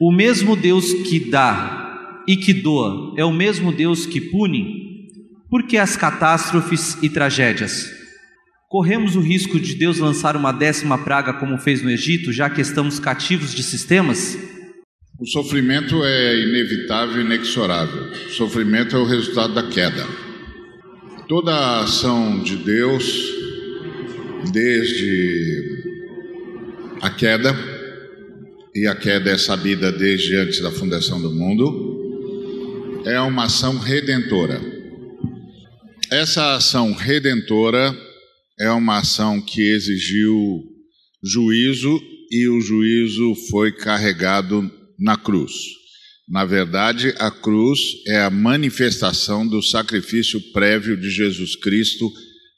O mesmo Deus que dá e que doa é o mesmo Deus que pune? Por que as catástrofes e tragédias? Corremos o risco de Deus lançar uma décima praga como fez no Egito, já que estamos cativos de sistemas? O sofrimento é inevitável e inexorável. O sofrimento é o resultado da queda. Toda a ação de Deus, desde a queda, e a queda é sabida desde antes da fundação do mundo, é uma ação redentora. Essa ação redentora é uma ação que exigiu juízo e o juízo foi carregado na cruz. Na verdade, a cruz é a manifestação do sacrifício prévio de Jesus Cristo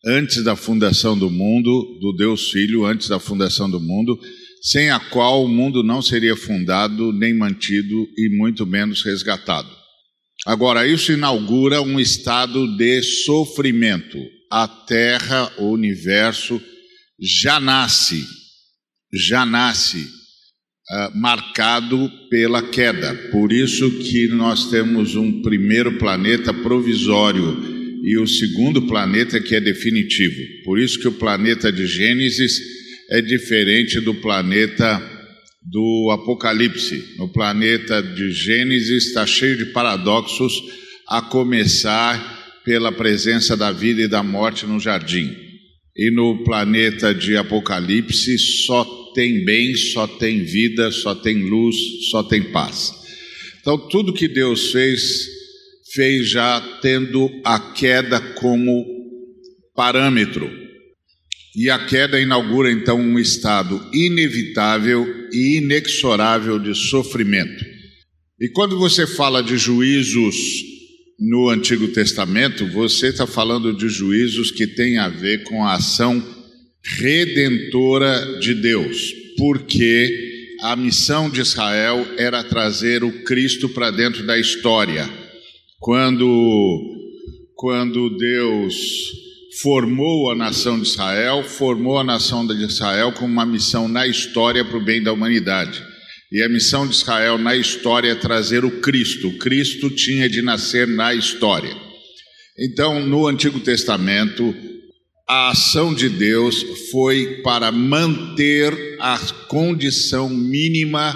antes da fundação do mundo, do Deus Filho, antes da fundação do mundo, sem a qual o mundo não seria fundado, nem mantido e muito menos resgatado. Agora, isso inaugura um estado de sofrimento. A Terra, o universo, já nasce, já nasce uh, marcado pela queda. Por isso que nós temos um primeiro planeta provisório e o segundo planeta que é definitivo. Por isso que o planeta de Gênesis é diferente do planeta do Apocalipse. No planeta de Gênesis está cheio de paradoxos, a começar pela presença da vida e da morte no jardim. E no planeta de Apocalipse só tem bem, só tem vida, só tem luz, só tem paz. Então, tudo que Deus fez, fez já tendo a queda como parâmetro. E a queda inaugura então um estado inevitável e inexorável de sofrimento. E quando você fala de juízos no Antigo Testamento, você está falando de juízos que têm a ver com a ação redentora de Deus, porque a missão de Israel era trazer o Cristo para dentro da história. Quando, quando Deus formou a nação de Israel, formou a nação de Israel com uma missão na história para o bem da humanidade. E a missão de Israel na história é trazer o Cristo. O Cristo tinha de nascer na história. Então, no Antigo Testamento, a ação de Deus foi para manter a condição mínima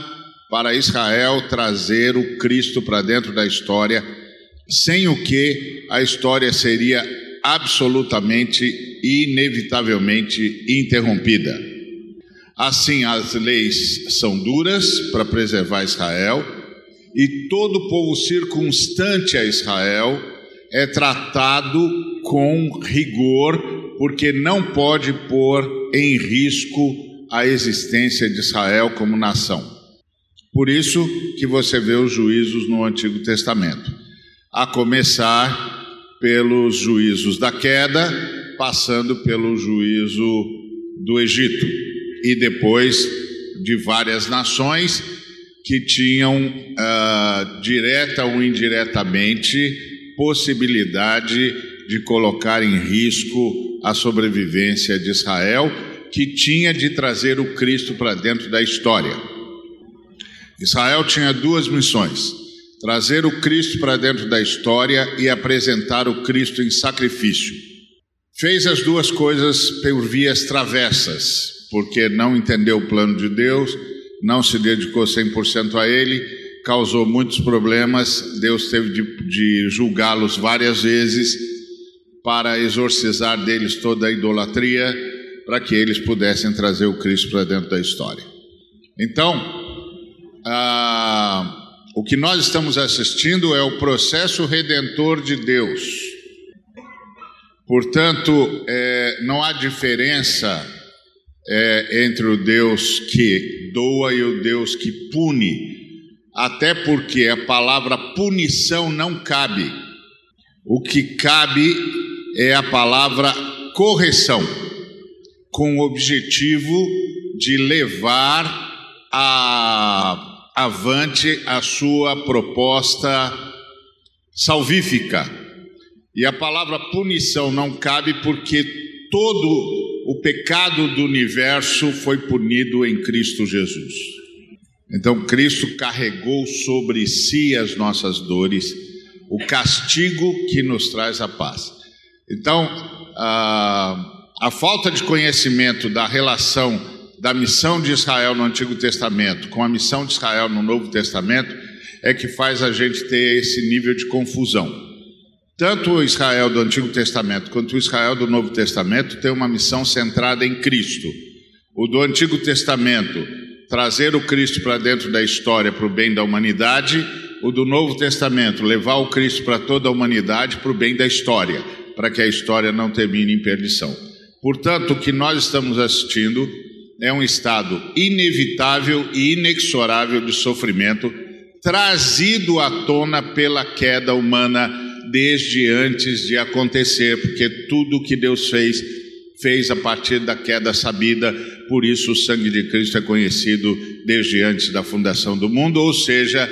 para Israel trazer o Cristo para dentro da história, sem o que a história seria absolutamente e inevitavelmente interrompida. Assim, as leis são duras para preservar Israel, e todo povo circunstante a Israel é tratado com rigor, porque não pode pôr em risco a existência de Israel como nação. Por isso que você vê os juízos no Antigo Testamento, a começar pelos juízos da queda, passando pelo juízo do Egito e depois de várias nações que tinham, uh, direta ou indiretamente, possibilidade de colocar em risco a sobrevivência de Israel, que tinha de trazer o Cristo para dentro da história. Israel tinha duas missões trazer o Cristo para dentro da história e apresentar o Cristo em sacrifício. Fez as duas coisas por vias travessas, porque não entendeu o plano de Deus, não se dedicou 100% a ele, causou muitos problemas, Deus teve de, de julgá-los várias vezes para exorcizar deles toda a idolatria, para que eles pudessem trazer o Cristo para dentro da história. Então, ah, o que nós estamos assistindo é o processo redentor de Deus. Portanto, é, não há diferença é, entre o Deus que doa e o Deus que pune, até porque a palavra punição não cabe. O que cabe é a palavra correção, com o objetivo de levar a avante a sua proposta salvífica. E a palavra punição não cabe porque todo o pecado do universo foi punido em Cristo Jesus. Então, Cristo carregou sobre si as nossas dores, o castigo que nos traz a paz. Então, a, a falta de conhecimento da relação da missão de Israel no Antigo Testamento com a missão de Israel no Novo Testamento é que faz a gente ter esse nível de confusão. Tanto o Israel do Antigo Testamento quanto o Israel do Novo Testamento tem uma missão centrada em Cristo. O do Antigo Testamento, trazer o Cristo para dentro da história para o bem da humanidade. O do Novo Testamento, levar o Cristo para toda a humanidade para o bem da história, para que a história não termine em perdição. Portanto, o que nós estamos assistindo é um estado inevitável e inexorável de sofrimento trazido à tona pela queda humana desde antes de acontecer, porque tudo que Deus fez, fez a partir da queda sabida, por isso o sangue de Cristo é conhecido desde antes da fundação do mundo, ou seja,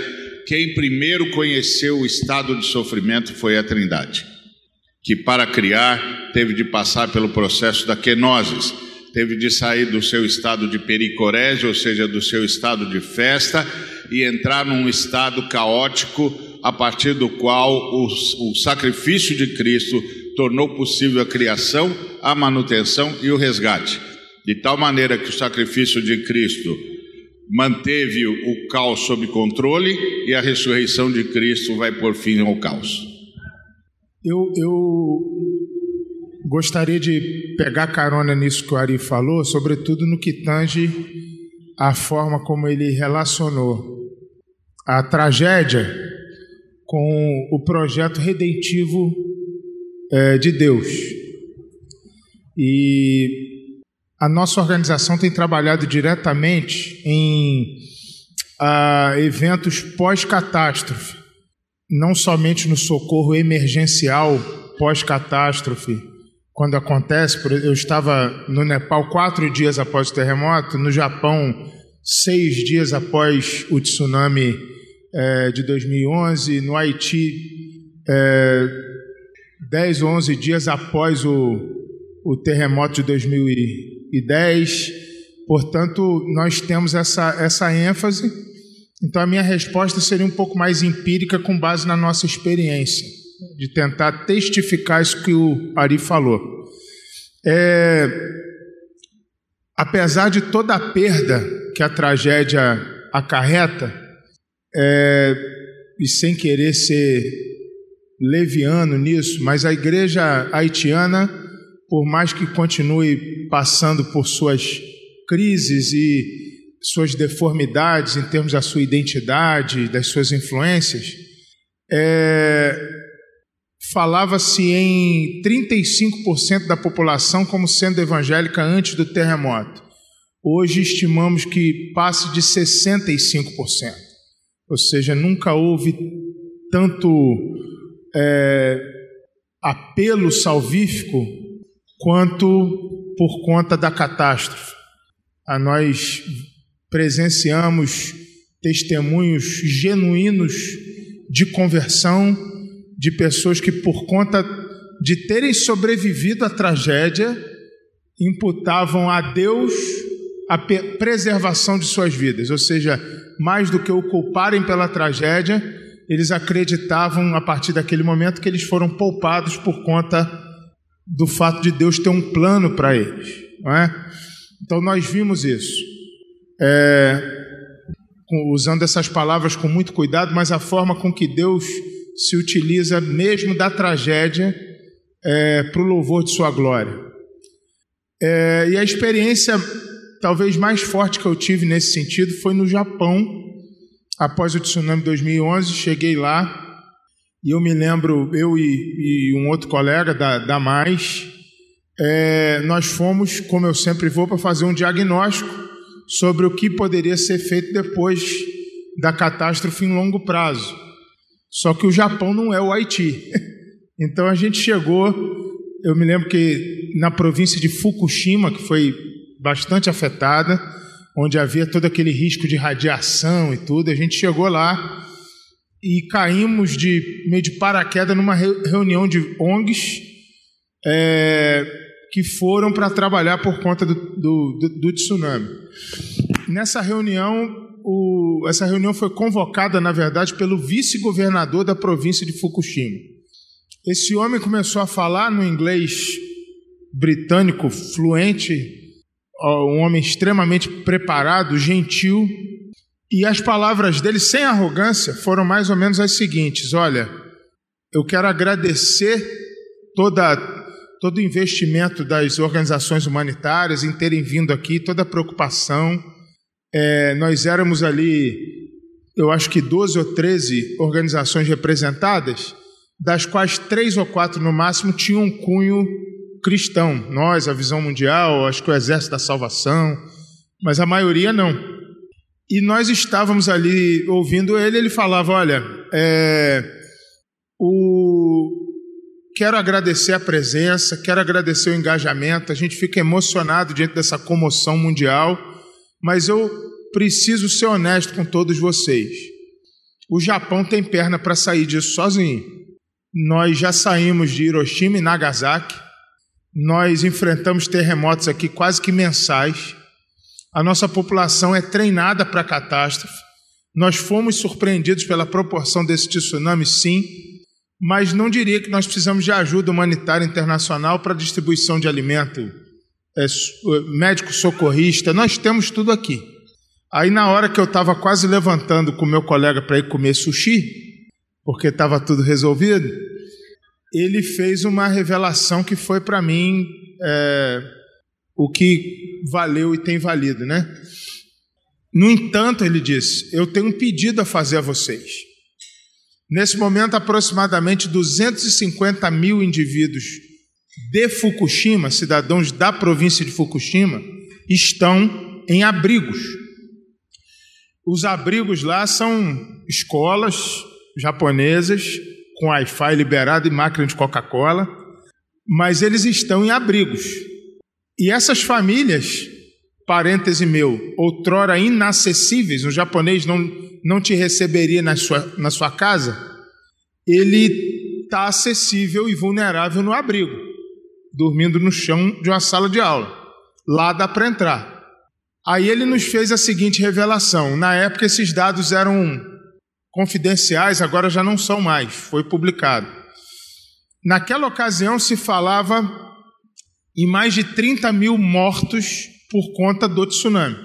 quem primeiro conheceu o estado de sofrimento foi a Trindade, que para criar teve de passar pelo processo da kenosis, teve de sair do seu estado de pericorese, ou seja, do seu estado de festa, e entrar num estado caótico a partir do qual o, o sacrifício de Cristo tornou possível a criação, a manutenção e o resgate. De tal maneira que o sacrifício de Cristo manteve o caos sob controle e a ressurreição de Cristo vai por fim ao caos. Eu, eu gostaria de pegar carona nisso que o Ari falou, sobretudo no que tange a forma como ele relacionou a tragédia com o projeto redentivo é, de Deus. E a nossa organização tem trabalhado diretamente em a, eventos pós-catástrofe, não somente no socorro emergencial pós-catástrofe, quando acontece. Eu estava no Nepal quatro dias após o terremoto, no Japão seis dias após o tsunami é, de 2011, no Haiti, é, 10 ou 11 dias após o, o terremoto de 2010. Portanto, nós temos essa, essa ênfase. Então, a minha resposta seria um pouco mais empírica, com base na nossa experiência, de tentar testificar isso que o Ari falou. É, apesar de toda a perda que a tragédia acarreta, é, e sem querer ser leviano nisso, mas a igreja haitiana, por mais que continue passando por suas crises e suas deformidades em termos da sua identidade, das suas influências, é, falava-se em 35% da população como sendo evangélica antes do terremoto. Hoje estimamos que passe de 65% ou seja, nunca houve tanto é, apelo salvífico quanto por conta da catástrofe. A nós presenciamos testemunhos genuínos de conversão de pessoas que, por conta de terem sobrevivido à tragédia, imputavam a Deus a preservação de suas vidas, ou seja, mais do que o culparem pela tragédia, eles acreditavam a partir daquele momento que eles foram poupados por conta do fato de Deus ter um plano para eles. É? Então nós vimos isso. É, usando essas palavras com muito cuidado, mas a forma com que Deus se utiliza mesmo da tragédia é, para o louvor de sua glória. É, e a experiência talvez mais forte que eu tive nesse sentido foi no Japão, após o tsunami de 2011. Cheguei lá e eu me lembro, eu e, e um outro colega da, da Mais, é, nós fomos, como eu sempre vou, para fazer um diagnóstico sobre o que poderia ser feito depois da catástrofe em longo prazo. Só que o Japão não é o Haiti. Então a gente chegou, eu me lembro que na província de Fukushima, que foi bastante afetada, onde havia todo aquele risco de radiação e tudo. A gente chegou lá e caímos de meio de paraquedas numa reunião de ONGs é, que foram para trabalhar por conta do, do, do tsunami. Nessa reunião, o, essa reunião foi convocada, na verdade, pelo vice-governador da província de Fukushima. Esse homem começou a falar no inglês britânico fluente, um homem extremamente preparado, gentil, e as palavras dele, sem arrogância, foram mais ou menos as seguintes: Olha, eu quero agradecer toda, todo o investimento das organizações humanitárias em terem vindo aqui, toda a preocupação. É, nós éramos ali, eu acho que 12 ou 13 organizações representadas, das quais três ou quatro no máximo tinham um cunho cristão. Nós, a Visão Mundial, acho que o Exército da Salvação, mas a maioria não. E nós estávamos ali ouvindo ele, ele falava: Olha, é, o, quero agradecer a presença, quero agradecer o engajamento, a gente fica emocionado diante dessa comoção mundial, mas eu preciso ser honesto com todos vocês. O Japão tem perna para sair disso sozinho. Nós já saímos de Hiroshima e Nagasaki, nós enfrentamos terremotos aqui quase que mensais. A nossa população é treinada para catástrofe. Nós fomos surpreendidos pela proporção desse tsunami, sim, mas não diria que nós precisamos de ajuda humanitária internacional para distribuição de alimento, é, médico socorrista. Nós temos tudo aqui. Aí, na hora que eu estava quase levantando com meu colega para ir comer sushi, porque estava tudo resolvido, ele fez uma revelação que foi para mim. É, o que valeu e tem valido, né? No entanto, ele disse: Eu tenho um pedido a fazer a vocês. Nesse momento, aproximadamente 250 mil indivíduos de Fukushima, cidadãos da província de Fukushima, estão em abrigos. Os abrigos lá são escolas japonesas com Wi-Fi liberado e máquina de Coca-Cola, mas eles estão em abrigos. E essas famílias, parêntese meu, outrora inacessíveis, o japonês não, não te receberia na sua, na sua casa, ele está acessível e vulnerável no abrigo, dormindo no chão de uma sala de aula. Lá dá para entrar. Aí ele nos fez a seguinte revelação: na época esses dados eram confidenciais, agora já não são mais, foi publicado. Naquela ocasião se falava e mais de 30 mil mortos por conta do tsunami.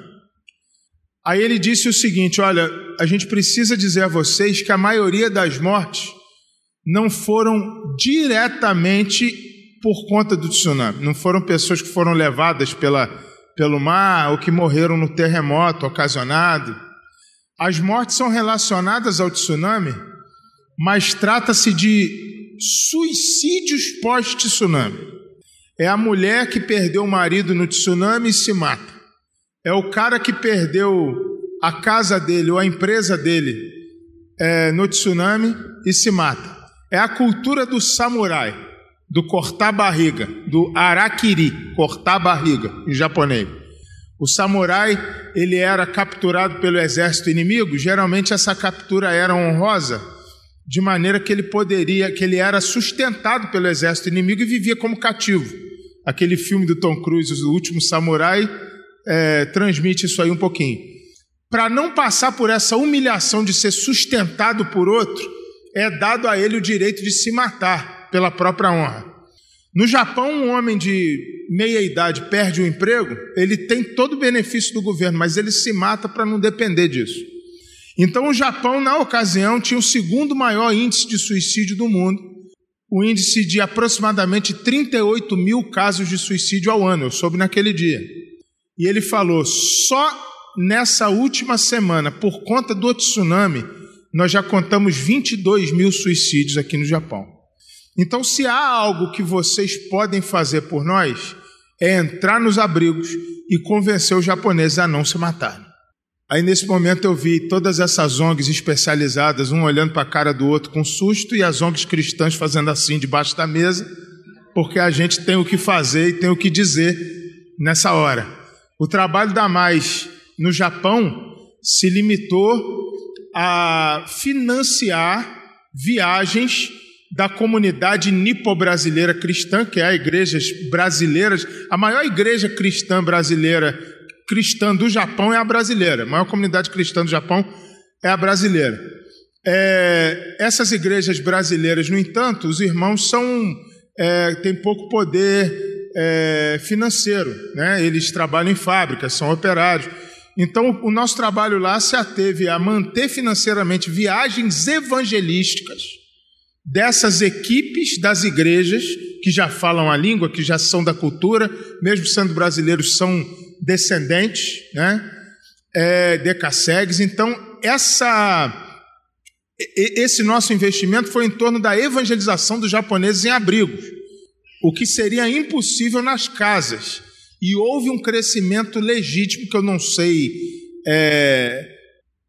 Aí ele disse o seguinte: Olha, a gente precisa dizer a vocês que a maioria das mortes não foram diretamente por conta do tsunami, não foram pessoas que foram levadas pela, pelo mar ou que morreram no terremoto ocasionado. As mortes são relacionadas ao tsunami, mas trata-se de suicídios pós-tsunami. É a mulher que perdeu o marido no tsunami e se mata. É o cara que perdeu a casa dele ou a empresa dele é, no tsunami e se mata. É a cultura do samurai, do cortar barriga, do arakiri, cortar barriga em japonês. O samurai ele era capturado pelo exército inimigo. Geralmente essa captura era honrosa, de maneira que ele poderia, que ele era sustentado pelo exército inimigo e vivia como cativo. Aquele filme do Tom Cruise, O Último Samurai, é, transmite isso aí um pouquinho. Para não passar por essa humilhação de ser sustentado por outro, é dado a ele o direito de se matar pela própria honra. No Japão, um homem de meia idade perde o emprego, ele tem todo o benefício do governo, mas ele se mata para não depender disso. Então, o Japão, na ocasião, tinha o segundo maior índice de suicídio do mundo o índice de aproximadamente 38 mil casos de suicídio ao ano. Eu soube naquele dia. E ele falou: só nessa última semana, por conta do tsunami, nós já contamos 22 mil suicídios aqui no Japão. Então, se há algo que vocês podem fazer por nós, é entrar nos abrigos e convencer os japoneses a não se matarem. Aí nesse momento eu vi todas essas ONGs especializadas, um olhando para a cara do outro com susto e as ONGs cristãs fazendo assim debaixo da mesa, porque a gente tem o que fazer e tem o que dizer nessa hora. O trabalho da Mais no Japão se limitou a financiar viagens da comunidade nipo-brasileira cristã, que é a igreja brasileiras, a maior igreja cristã brasileira, cristã do Japão é a brasileira, a maior comunidade cristã do Japão é a brasileira. É, essas igrejas brasileiras, no entanto, os irmãos são é, têm pouco poder é, financeiro, né? eles trabalham em fábricas, são operários. Então, o nosso trabalho lá se ateve a manter financeiramente viagens evangelísticas dessas equipes das igrejas que já falam a língua, que já são da cultura, mesmo sendo brasileiros, são descendentes, né? É, decassegues. Então, essa esse nosso investimento foi em torno da evangelização dos japoneses em abrigos, o que seria impossível nas casas. E houve um crescimento legítimo, que eu não sei é,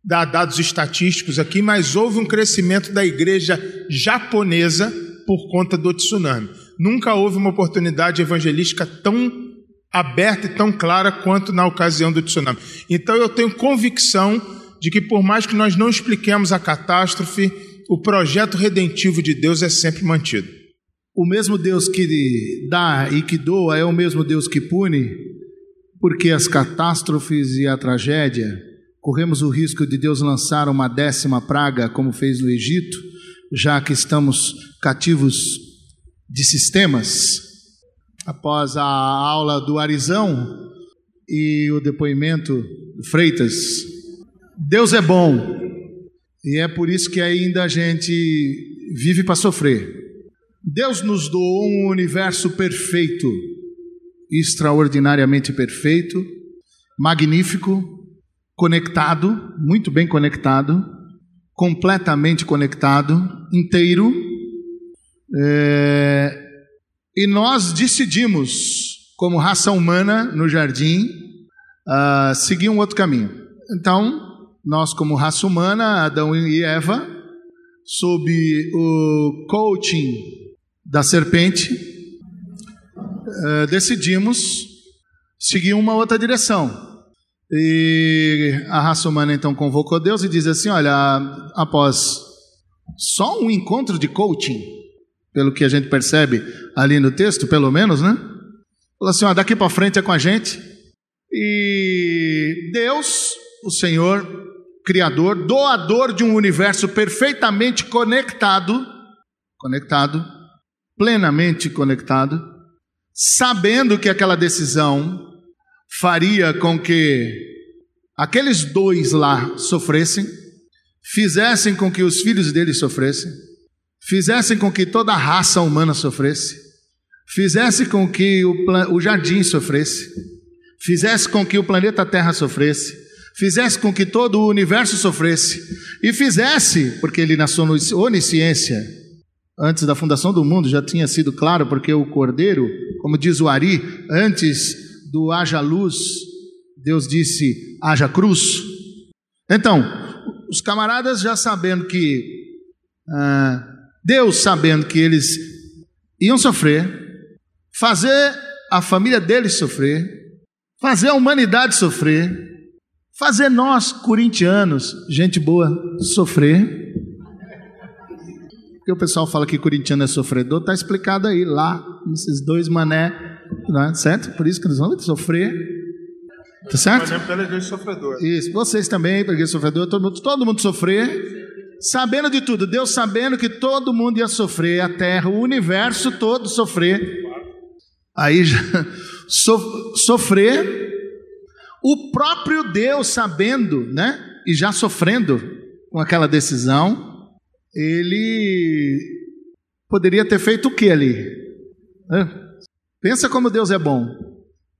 dar dados estatísticos aqui, mas houve um crescimento da igreja japonesa por conta do tsunami. Nunca houve uma oportunidade evangelística tão aberta e tão clara quanto na ocasião do tsunami. Então eu tenho convicção de que, por mais que nós não expliquemos a catástrofe, o projeto redentivo de Deus é sempre mantido. O mesmo Deus que dá e que doa é o mesmo Deus que pune, porque as catástrofes e a tragédia, corremos o risco de Deus lançar uma décima praga, como fez no Egito, já que estamos cativos de sistemas. Após a aula do Arizão e o depoimento do Freitas, Deus é bom e é por isso que ainda a gente vive para sofrer. Deus nos doou um universo perfeito, extraordinariamente perfeito, magnífico, conectado, muito bem conectado, completamente conectado, inteiro. É, e nós decidimos, como raça humana no jardim, uh, seguir um outro caminho. Então, nós, como raça humana, Adão e Eva, sob o coaching da serpente, uh, decidimos seguir uma outra direção. E a raça humana então convocou Deus e diz assim: Olha, após só um encontro de coaching, pelo que a gente percebe ali no texto, pelo menos, né? Falou assim: ó, daqui para frente é com a gente. E Deus, o Senhor, Criador, doador de um universo perfeitamente conectado, conectado, plenamente conectado, sabendo que aquela decisão faria com que aqueles dois lá sofressem, fizessem com que os filhos deles sofressem, fizessem com que toda a raça humana sofresse, fizesse com que o, o jardim sofresse, fizesse com que o planeta Terra sofresse, fizesse com que todo o universo sofresse, e fizesse, porque ele na sua onisciência antes da fundação do mundo já tinha sido claro, porque o cordeiro, como diz o Ari, antes do haja luz, Deus disse haja cruz. Então, os camaradas já sabendo que, ah, Deus sabendo que eles iam sofrer, fazer a família deles sofrer, fazer a humanidade sofrer, fazer nós, corintianos, gente boa, sofrer porque o pessoal fala que corintiano é sofredor, está explicado aí, lá, nesses dois mané, né, certo? Por isso que eles vão sofrer. Tá certo? Mané pela igreja sofredor. Isso, vocês também, pela igreja sofredor, todo mundo, todo mundo sofrer. Sabendo de tudo, Deus sabendo que todo mundo ia sofrer, a terra, o universo todo sofrer. Aí so, sofrer, o próprio Deus sabendo, né? E já sofrendo com aquela decisão, ele poderia ter feito o que ali? Pensa como Deus é bom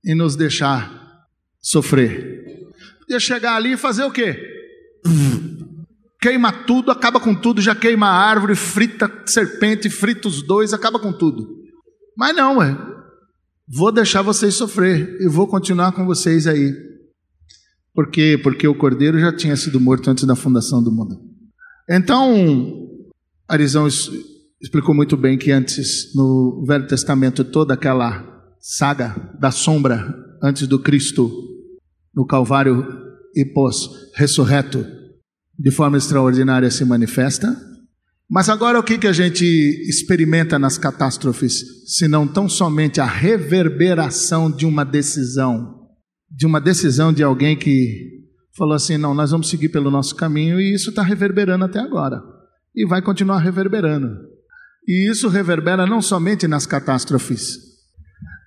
em nos deixar sofrer. Podia chegar ali e fazer o quê? Queima tudo, acaba com tudo, já queima a árvore, frita serpente, frita os dois, acaba com tudo. Mas não, é. Vou deixar vocês sofrer e vou continuar com vocês aí. Por quê? Porque o cordeiro já tinha sido morto antes da fundação do mundo. Então, Arizão explicou muito bem que antes, no Velho Testamento, toda aquela saga da sombra antes do Cristo no Calvário e pós-ressurreto de forma extraordinária se manifesta. Mas agora o que, que a gente experimenta nas catástrofes, se não tão somente a reverberação de uma decisão, de uma decisão de alguém que falou assim: não, nós vamos seguir pelo nosso caminho, e isso está reverberando até agora, e vai continuar reverberando. E isso reverbera não somente nas catástrofes,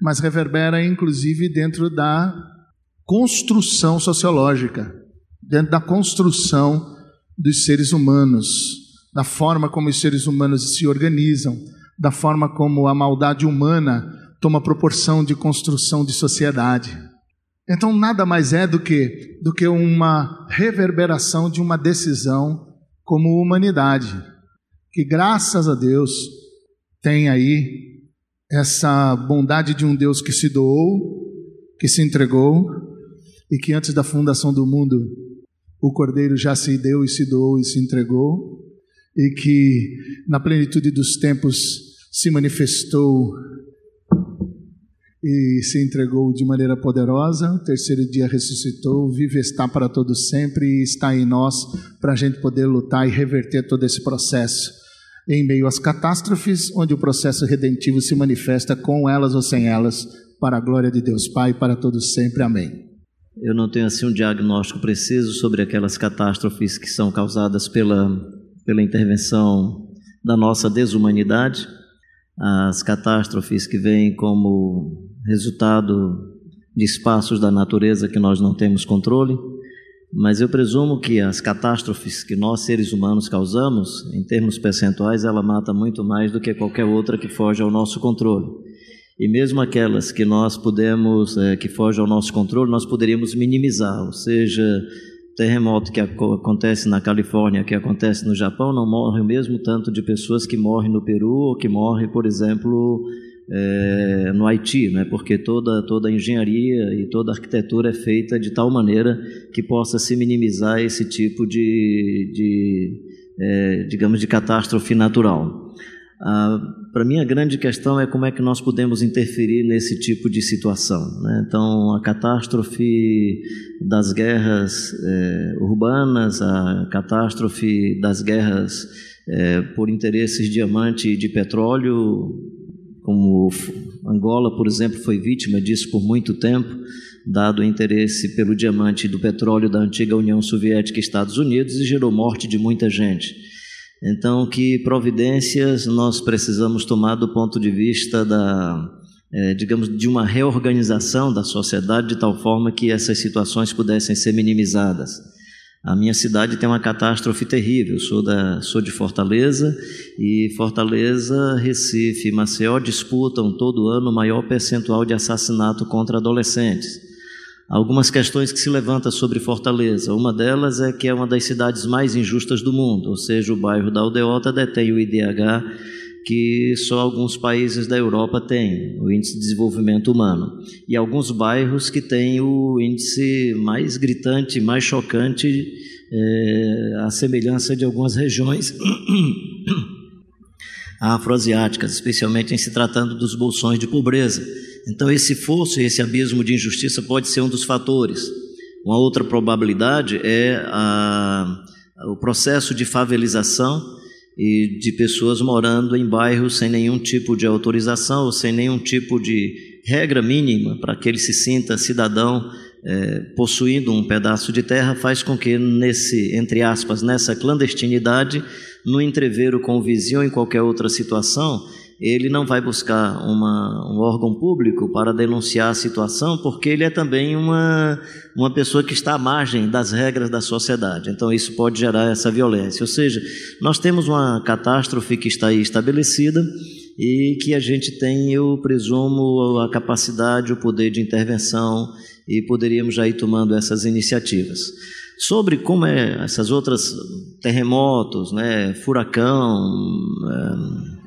mas reverbera inclusive dentro da construção sociológica, dentro da construção dos seres humanos da forma como os seres humanos se organizam, da forma como a maldade humana toma proporção de construção de sociedade. Então nada mais é do que do que uma reverberação de uma decisão como humanidade, que graças a Deus tem aí essa bondade de um Deus que se doou, que se entregou e que antes da fundação do mundo o Cordeiro já se deu e se doou e se entregou e que na plenitude dos tempos se manifestou e se entregou de maneira poderosa. O terceiro dia ressuscitou, vive está para todo sempre e está em nós para a gente poder lutar e reverter todo esse processo. Em meio às catástrofes, onde o processo redentivo se manifesta com elas ou sem elas, para a glória de Deus Pai, para todos sempre. Amém. Eu não tenho assim um diagnóstico preciso sobre aquelas catástrofes que são causadas pela pela intervenção da nossa desumanidade, as catástrofes que vêm como resultado de espaços da natureza que nós não temos controle, mas eu presumo que as catástrofes que nós seres humanos causamos, em termos percentuais, ela mata muito mais do que qualquer outra que foge ao nosso controle. E mesmo aquelas que nós podemos, é, que fogem ao nosso controle, nós poderíamos minimizar, ou seja, terremoto que acontece na Califórnia, que acontece no Japão, não morre o mesmo tanto de pessoas que morrem no Peru ou que morrem, por exemplo, é, no Haiti, né? porque toda, toda a engenharia e toda a arquitetura é feita de tal maneira que possa se minimizar esse tipo de, de é, digamos, de catástrofe natural. Ah, Para mim, a grande questão é como é que nós podemos interferir nesse tipo de situação. Né? Então, a catástrofe das guerras é, urbanas, a catástrofe das guerras é, por interesses de diamante e de petróleo, como Angola, por exemplo, foi vítima disso por muito tempo, dado o interesse pelo diamante e do petróleo da antiga União Soviética e Estados Unidos, e gerou morte de muita gente. Então, que providências nós precisamos tomar do ponto de vista da, é, digamos, de uma reorganização da sociedade de tal forma que essas situações pudessem ser minimizadas. A minha cidade tem uma catástrofe terrível. sou, da, sou de Fortaleza e Fortaleza, Recife e Maceió disputam todo ano o maior percentual de assassinato contra adolescentes algumas questões que se levantam sobre Fortaleza. Uma delas é que é uma das cidades mais injustas do mundo, ou seja, o bairro da Aldeota detém o IDH que só alguns países da Europa têm, o Índice de Desenvolvimento Humano. E alguns bairros que têm o índice mais gritante, mais chocante, é, a semelhança de algumas regiões afroasiáticas, especialmente em se tratando dos bolsões de pobreza. Então, esse fosso, esse abismo de injustiça pode ser um dos fatores. Uma outra probabilidade é a, o processo de favelização e de pessoas morando em bairros sem nenhum tipo de autorização ou sem nenhum tipo de regra mínima para que ele se sinta cidadão é, possuindo um pedaço de terra, faz com que nesse, entre aspas, nessa clandestinidade, no entreveiro com o vizinho ou em qualquer outra situação, ele não vai buscar uma, um órgão público para denunciar a situação, porque ele é também uma, uma pessoa que está à margem das regras da sociedade. Então, isso pode gerar essa violência. Ou seja, nós temos uma catástrofe que está aí estabelecida e que a gente tem, eu presumo, a capacidade, o poder de intervenção e poderíamos já ir tomando essas iniciativas. Sobre como é essas outras terremotos, né, furacão, é,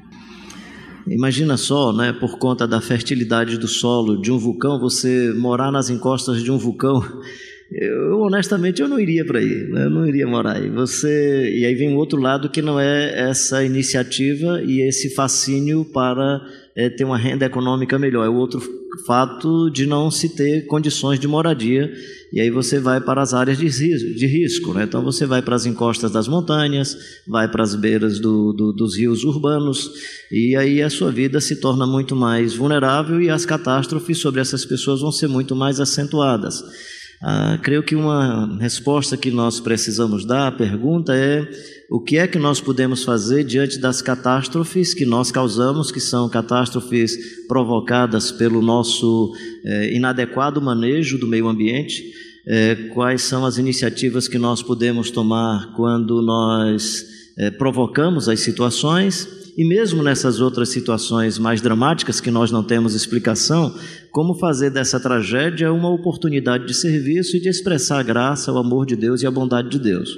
Imagina só, né, por conta da fertilidade do solo de um vulcão, você morar nas encostas de um vulcão. Eu honestamente eu não iria para aí, né? eu não iria morar aí. Você e aí vem o outro lado que não é essa iniciativa e esse fascínio para é ter uma renda econômica melhor, é o outro fato de não se ter condições de moradia, e aí você vai para as áreas de risco, de risco né? então você vai para as encostas das montanhas, vai para as beiras do, do, dos rios urbanos, e aí a sua vida se torna muito mais vulnerável e as catástrofes sobre essas pessoas vão ser muito mais acentuadas. Ah, creio que uma resposta que nós precisamos dar à pergunta é o que é que nós podemos fazer diante das catástrofes que nós causamos, que são catástrofes provocadas pelo nosso eh, inadequado manejo do meio ambiente. Eh, quais são as iniciativas que nós podemos tomar quando nós eh, provocamos as situações e mesmo nessas outras situações mais dramáticas que nós não temos explicação, como fazer dessa tragédia uma oportunidade de serviço e de expressar a graça, o amor de Deus e a bondade de Deus.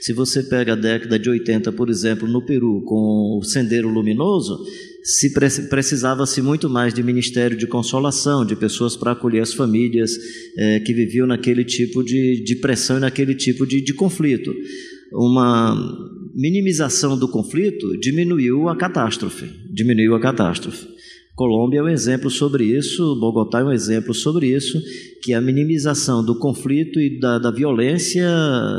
Se você pega a década de 80, por exemplo, no Peru, com o Sendeiro Luminoso, se precisava-se muito mais de ministério de consolação, de pessoas para acolher as famílias é, que viviam naquele tipo de, de pressão e naquele tipo de, de conflito. Uma minimização do conflito diminuiu a catástrofe, diminuiu a catástrofe. Colômbia é um exemplo sobre isso, Bogotá é um exemplo sobre isso, que a minimização do conflito e da, da violência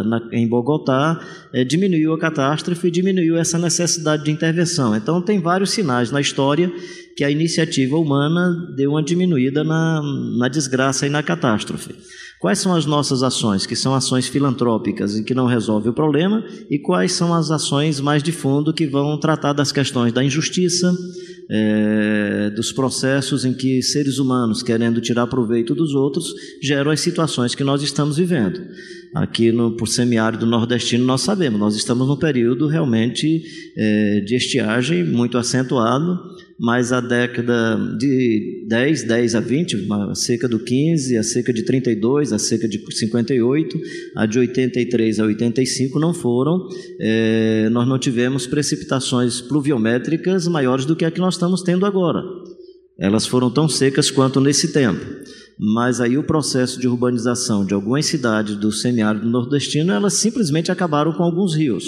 na, em Bogotá é, diminuiu a catástrofe e diminuiu essa necessidade de intervenção. Então, tem vários sinais na história que a iniciativa humana deu uma diminuída na, na desgraça e na catástrofe. Quais são as nossas ações, que são ações filantrópicas e que não resolvem o problema, e quais são as ações mais de fundo que vão tratar das questões da injustiça, é, dos processos em que seres humanos, querendo tirar proveito dos outros, geram as situações que nós estamos vivendo. Aqui no por semiárido nordestino nós sabemos, nós estamos num período realmente é, de estiagem muito acentuado, mas a década de 10, 10 a 20, a seca do 15, a seca de 32, a seca de 58, a de 83 a 85 não foram, é, nós não tivemos precipitações pluviométricas maiores do que a que nós estamos tendo agora. Elas foram tão secas quanto nesse tempo. Mas aí o processo de urbanização de algumas cidades do semiárido nordestino, elas simplesmente acabaram com alguns rios.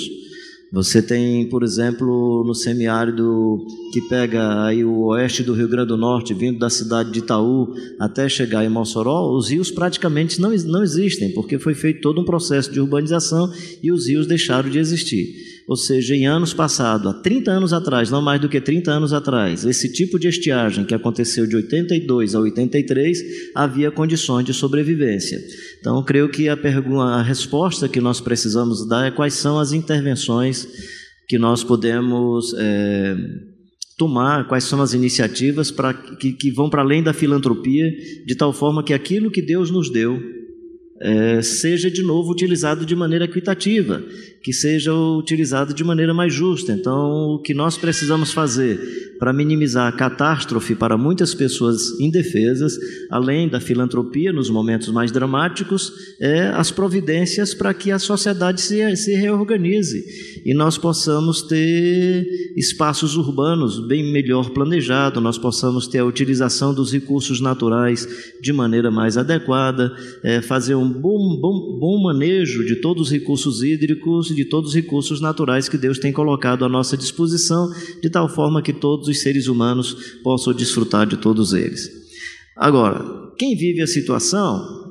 Você tem, por exemplo, no semiárido que pega aí o oeste do Rio Grande do Norte, vindo da cidade de Itaú até chegar em Mossoró, os rios praticamente não, não existem, porque foi feito todo um processo de urbanização e os rios deixaram de existir. Ou seja, em anos passados, há 30 anos atrás, não mais do que 30 anos atrás, esse tipo de estiagem que aconteceu de 82 a 83, havia condições de sobrevivência. Então, creio que a, pergunta, a resposta que nós precisamos dar é quais são as intervenções que nós podemos é, tomar, quais são as iniciativas para que, que vão para além da filantropia, de tal forma que aquilo que Deus nos deu é, seja de novo utilizado de maneira equitativa, que seja utilizado de maneira mais justa. Então, o que nós precisamos fazer para minimizar a catástrofe para muitas pessoas indefesas, além da filantropia nos momentos mais dramáticos, é as providências para que a sociedade se, se reorganize e nós possamos ter espaços urbanos bem melhor planejados, nós possamos ter a utilização dos recursos naturais de maneira mais adequada, é, fazer um bom, bom, bom manejo de todos os recursos hídricos de todos os recursos naturais que Deus tem colocado à nossa disposição, de tal forma que todos os seres humanos possam desfrutar de todos eles. Agora, quem vive a situação,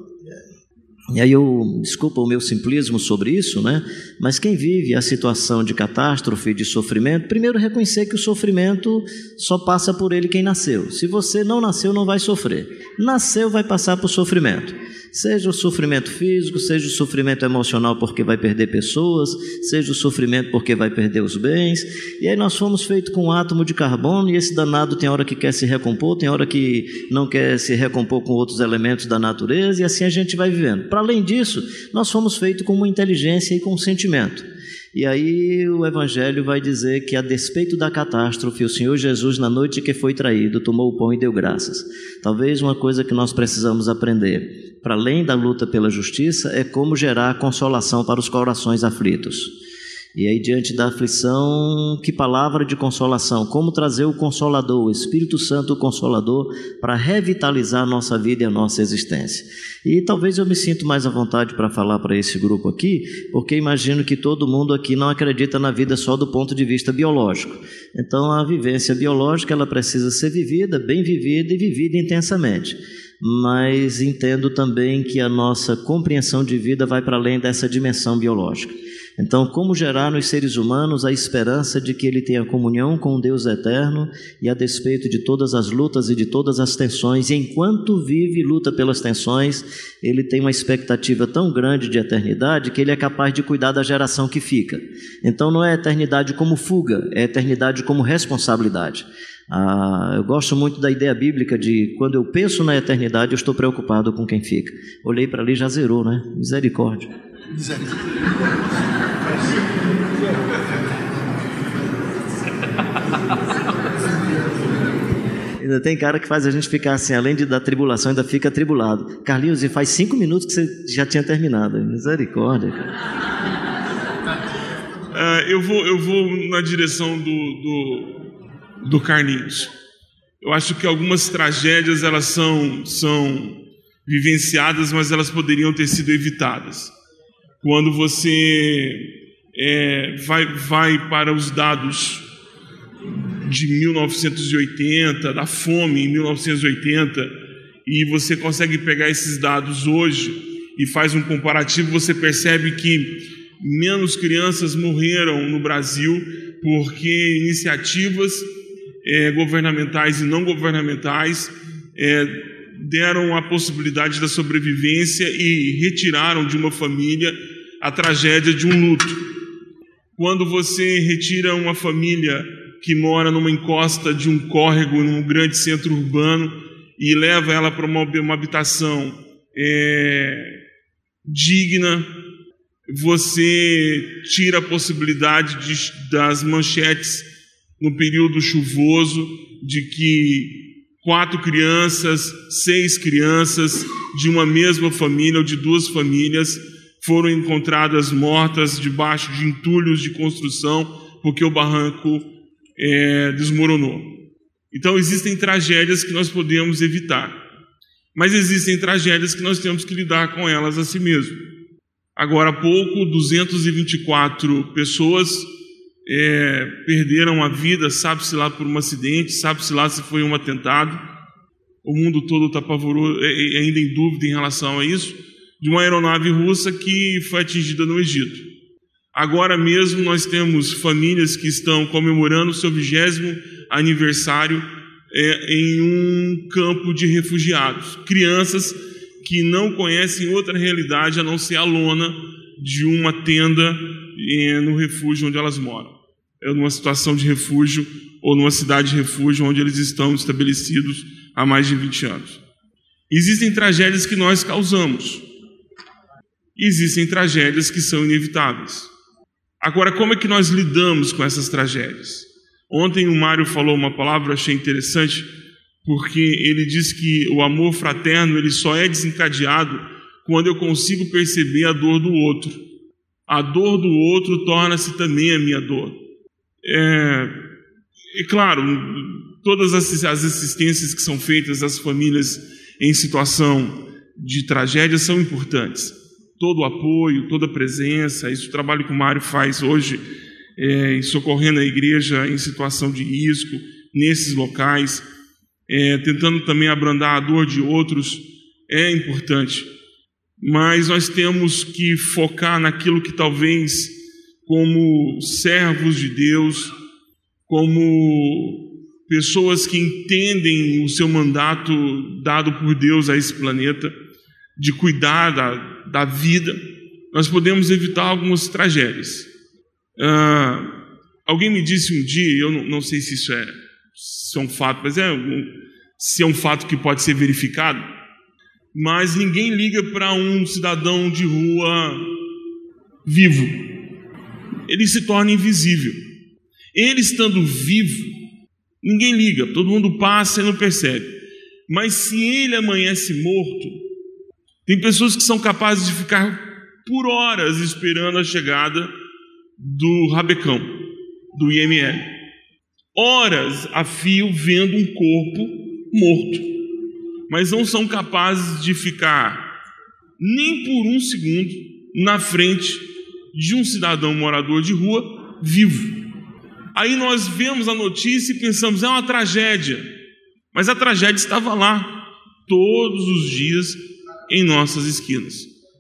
e aí eu, desculpa o meu simplismo sobre isso, né? Mas quem vive a situação de catástrofe, de sofrimento, primeiro reconhecer que o sofrimento só passa por ele quem nasceu. Se você não nasceu, não vai sofrer. Nasceu, vai passar por sofrimento. Seja o sofrimento físico, seja o sofrimento emocional porque vai perder pessoas, seja o sofrimento porque vai perder os bens. E aí nós fomos feitos com um átomo de carbono e esse danado tem hora que quer se recompor, tem hora que não quer se recompor com outros elementos da natureza e assim a gente vai vivendo. Além disso, nós fomos feitos com uma inteligência e com um sentimento. E aí o Evangelho vai dizer que, a despeito da catástrofe, o Senhor Jesus, na noite que foi traído, tomou o pão e deu graças. Talvez uma coisa que nós precisamos aprender, para além da luta pela justiça, é como gerar consolação para os corações aflitos. E aí, diante da aflição, que palavra de consolação? Como trazer o Consolador, o Espírito Santo, o Consolador, para revitalizar a nossa vida e a nossa existência? E talvez eu me sinto mais à vontade para falar para esse grupo aqui, porque imagino que todo mundo aqui não acredita na vida só do ponto de vista biológico. Então, a vivência biológica ela precisa ser vivida, bem vivida e vivida intensamente mas entendo também que a nossa compreensão de vida vai para além dessa dimensão biológica. Então, como gerar nos seres humanos a esperança de que ele tenha comunhão com o Deus eterno e a despeito de todas as lutas e de todas as tensões, e enquanto vive e luta pelas tensões, ele tem uma expectativa tão grande de eternidade que ele é capaz de cuidar da geração que fica. Então, não é eternidade como fuga, é eternidade como responsabilidade. Ah, eu gosto muito da ideia bíblica de quando eu penso na eternidade, eu estou preocupado com quem fica. Olhei para ali já zerou, né? Misericórdia. Misericórdia. Ainda tem cara que faz a gente ficar assim, além de da tribulação, ainda fica tribulado. Carlinhos, e faz cinco minutos que você já tinha terminado. Misericórdia, cara. Uh, eu, vou, eu vou na direção do, do, do Carlinhos. Eu acho que algumas tragédias elas são, são vivenciadas, mas elas poderiam ter sido evitadas. Quando você é, vai, vai para os dados de 1980, da fome em 1980, e você consegue pegar esses dados hoje e faz um comparativo, você percebe que menos crianças morreram no Brasil porque iniciativas é, governamentais e não governamentais é, deram a possibilidade da sobrevivência e retiraram de uma família a tragédia de um luto. Quando você retira uma família que mora numa encosta de um córrego, num grande centro urbano, e leva ela para uma, uma habitação é, digna, você tira a possibilidade de, das manchetes no período chuvoso de que quatro crianças, seis crianças de uma mesma família ou de duas famílias foram encontradas mortas debaixo de entulhos de construção porque o barranco é, desmoronou. Então existem tragédias que nós podemos evitar, mas existem tragédias que nós temos que lidar com elas a si mesmo. Agora há pouco, 224 pessoas é, perderam a vida, sabe-se lá por um acidente, sabe-se lá se foi um atentado. O mundo todo está pavoroso, é, é, ainda em dúvida em relação a isso, de uma aeronave russa que foi atingida no Egito. Agora mesmo nós temos famílias que estão comemorando seu vigésimo aniversário é, em um campo de refugiados. Crianças que não conhecem outra realidade a não ser a lona de uma tenda no refúgio onde elas moram. É numa situação de refúgio ou numa cidade de refúgio onde eles estão estabelecidos há mais de 20 anos. Existem tragédias que nós causamos. Existem tragédias que são inevitáveis. Agora, como é que nós lidamos com essas tragédias? Ontem o Mário falou uma palavra, achei interessante, porque ele diz que o amor fraterno ele só é desencadeado quando eu consigo perceber a dor do outro. A dor do outro torna-se também a minha dor. É, é claro, todas as assistências que são feitas às famílias em situação de tragédia são importantes todo o apoio, toda a presença. Isso o trabalho que o Mário faz hoje, é, socorrendo a igreja em situação de risco, nesses locais, é, tentando também abrandar a dor de outros, é importante. Mas nós temos que focar naquilo que talvez, como servos de Deus, como pessoas que entendem o seu mandato dado por Deus a esse planeta, de cuidar da, da vida, nós podemos evitar algumas tragédias. Ah, alguém me disse um dia, eu não, não sei se isso é, se é um fato, mas é um, se é um fato que pode ser verificado, mas ninguém liga para um cidadão de rua vivo. Ele se torna invisível. Ele estando vivo, ninguém liga, todo mundo passa e não percebe. Mas se ele amanhece morto, tem pessoas que são capazes de ficar por horas esperando a chegada do rabecão, do IML. Horas a fio vendo um corpo morto, mas não são capazes de ficar nem por um segundo na frente de um cidadão morador de rua vivo. Aí nós vemos a notícia e pensamos, é uma tragédia. Mas a tragédia estava lá, todos os dias, em nossas esquinas.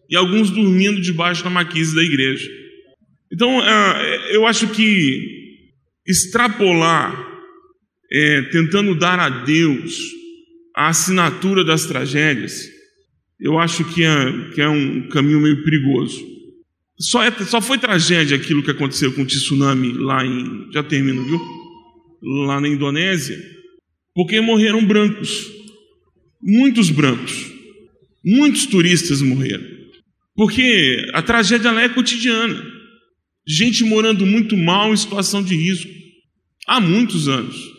E alguns dormindo debaixo da maquise da igreja. Então, é, eu acho que extrapolar, é, tentando dar a Deus a assinatura das tragédias, eu acho que é, que é um caminho meio perigoso. Só, é, só foi tragédia aquilo que aconteceu com o tsunami lá em. Já termino, viu? Lá na Indonésia, porque morreram brancos. Muitos brancos. Muitos turistas morreram. Porque a tragédia lá é cotidiana. Gente morando muito mal em situação de risco. Há muitos anos.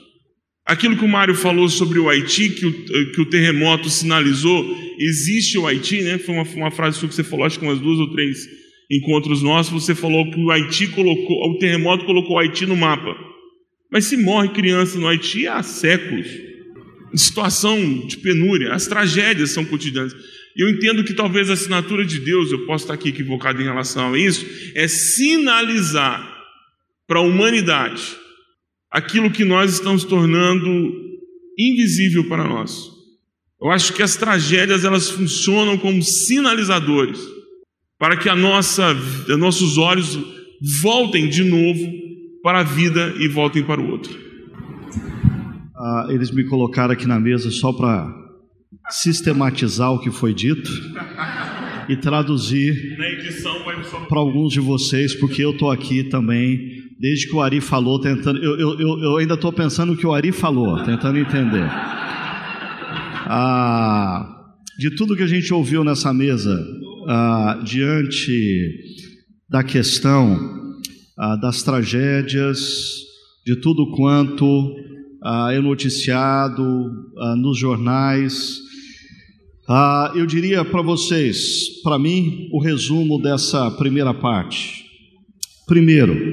Aquilo que o Mário falou sobre o Haiti, que o, que o terremoto sinalizou, existe o Haiti, né? Foi uma, uma frase que você falou, acho que umas duas ou três encontros nossos, você falou que o Haiti colocou, o terremoto colocou o Haiti no mapa. Mas se morre criança no Haiti há séculos, situação de penúria, as tragédias são cotidianas. Eu entendo que talvez a assinatura de Deus, eu posso estar aqui equivocado em relação a isso, é sinalizar para a humanidade aquilo que nós estamos tornando invisível para nós. Eu acho que as tragédias elas funcionam como sinalizadores para que a nossa, nossos olhos voltem de novo para a vida e voltem para o outro. Ah, eles me colocaram aqui na mesa só para sistematizar o que foi dito e traduzir para alguns de vocês, porque eu estou aqui também, desde que o Ari falou, tentando. Eu, eu, eu ainda estou pensando o que o Ari falou, tentando entender. Ah, de tudo que a gente ouviu nessa mesa, ah, diante da questão ah, das tragédias, de tudo quanto ah, é noticiado ah, nos jornais, ah, eu diria para vocês, para mim, o resumo dessa primeira parte. Primeiro,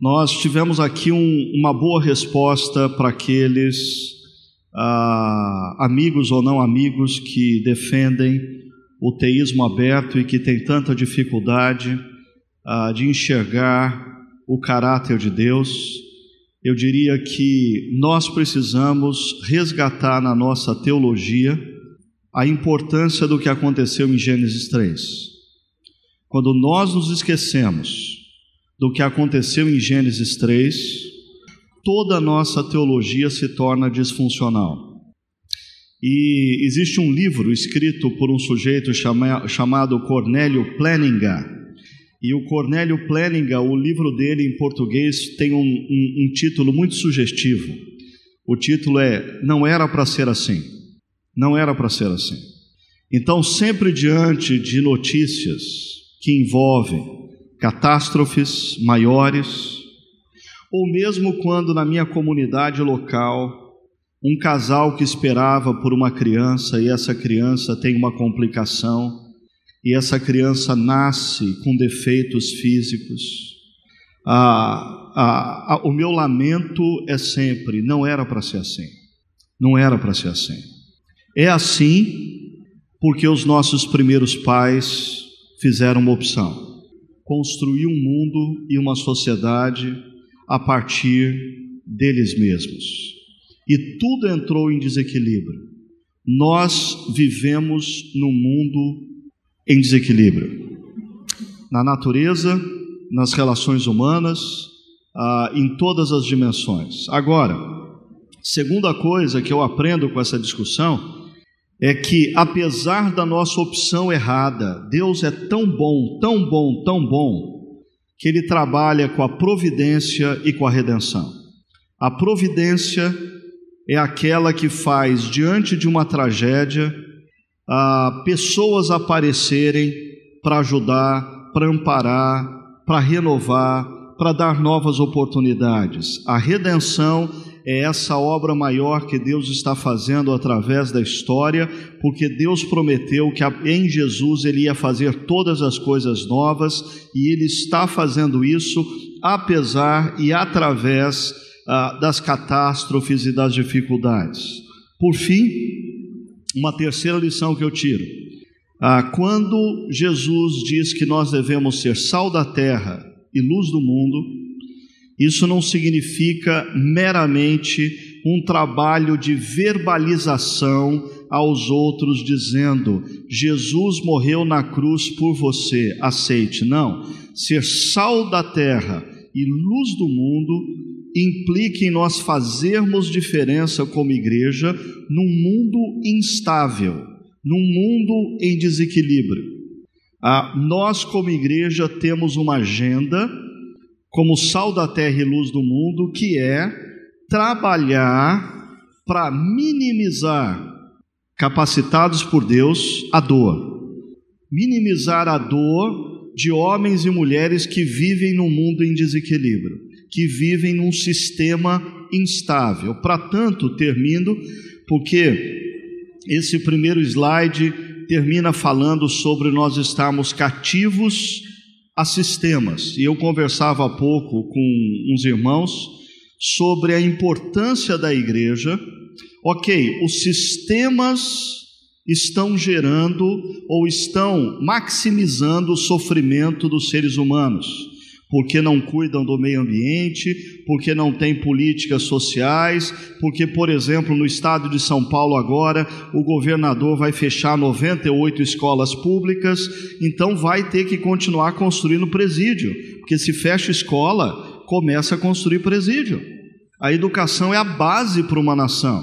nós tivemos aqui um, uma boa resposta para aqueles ah, amigos ou não amigos que defendem o teísmo aberto e que tem tanta dificuldade ah, de enxergar o caráter de Deus, eu diria que nós precisamos resgatar na nossa teologia a importância do que aconteceu em Gênesis 3. Quando nós nos esquecemos do que aconteceu em Gênesis 3, toda a nossa teologia se torna disfuncional. E existe um livro escrito por um sujeito chama, chamado Cornélio Planninga. E o Cornélio Planninga, o livro dele em português tem um, um, um título muito sugestivo. O título é Não Era para Ser Assim. Não era para ser assim. Então, sempre diante de notícias que envolvem catástrofes maiores, ou mesmo quando na minha comunidade local um casal que esperava por uma criança e essa criança tem uma complicação e essa criança nasce com defeitos físicos. Ah, ah, ah, o meu lamento é sempre: não era para ser assim. Não era para ser assim. É assim porque os nossos primeiros pais fizeram uma opção: construir um mundo e uma sociedade a partir deles mesmos e tudo entrou em desequilíbrio. Nós vivemos num mundo em desequilíbrio. Na natureza, nas relações humanas, ah, em todas as dimensões. Agora, segunda coisa que eu aprendo com essa discussão é que, apesar da nossa opção errada, Deus é tão bom, tão bom, tão bom, que Ele trabalha com a providência e com a redenção. A providência é aquela que faz, diante de uma tragédia, pessoas aparecerem para ajudar, para amparar, para renovar, para dar novas oportunidades. A redenção é essa obra maior que Deus está fazendo através da história, porque Deus prometeu que em Jesus ele ia fazer todas as coisas novas e ele está fazendo isso apesar e através ah, das catástrofes e das dificuldades. Por fim, uma terceira lição que eu tiro. Ah, quando Jesus diz que nós devemos ser sal da terra e luz do mundo, isso não significa meramente um trabalho de verbalização aos outros, dizendo: Jesus morreu na cruz por você, aceite. Não. Ser sal da terra e luz do mundo implica em nós fazermos diferença como igreja num mundo instável, num mundo em desequilíbrio. Ah, nós, como igreja, temos uma agenda como sal da terra e luz do mundo, que é trabalhar para minimizar, capacitados por Deus, a dor. Minimizar a dor de homens e mulheres que vivem num mundo em desequilíbrio, que vivem num sistema instável. Para tanto, termino, porque esse primeiro slide termina falando sobre nós estarmos cativos a sistemas. E eu conversava há pouco com uns irmãos sobre a importância da igreja. Ok, os sistemas estão gerando ou estão maximizando o sofrimento dos seres humanos porque não cuidam do meio ambiente, porque não têm políticas sociais, porque, por exemplo, no estado de São Paulo agora, o governador vai fechar 98 escolas públicas, então vai ter que continuar construindo presídio, porque se fecha escola, começa a construir presídio. A educação é a base para uma nação.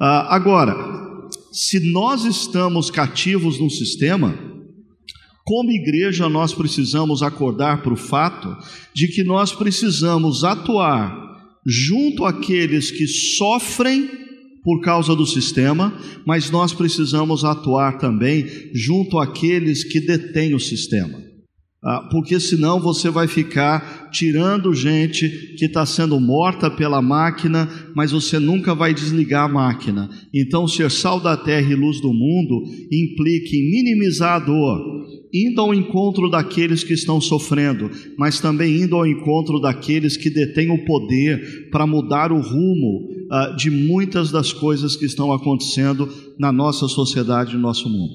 Ah, agora, se nós estamos cativos num sistema, como igreja, nós precisamos acordar para o fato de que nós precisamos atuar junto àqueles que sofrem por causa do sistema, mas nós precisamos atuar também junto àqueles que detêm o sistema. Ah, porque senão você vai ficar tirando gente que está sendo morta pela máquina, mas você nunca vai desligar a máquina. Então, ser sal da terra e luz do mundo implica em minimizar a dor, indo ao encontro daqueles que estão sofrendo, mas também indo ao encontro daqueles que detêm o poder para mudar o rumo uh, de muitas das coisas que estão acontecendo na nossa sociedade no nosso mundo.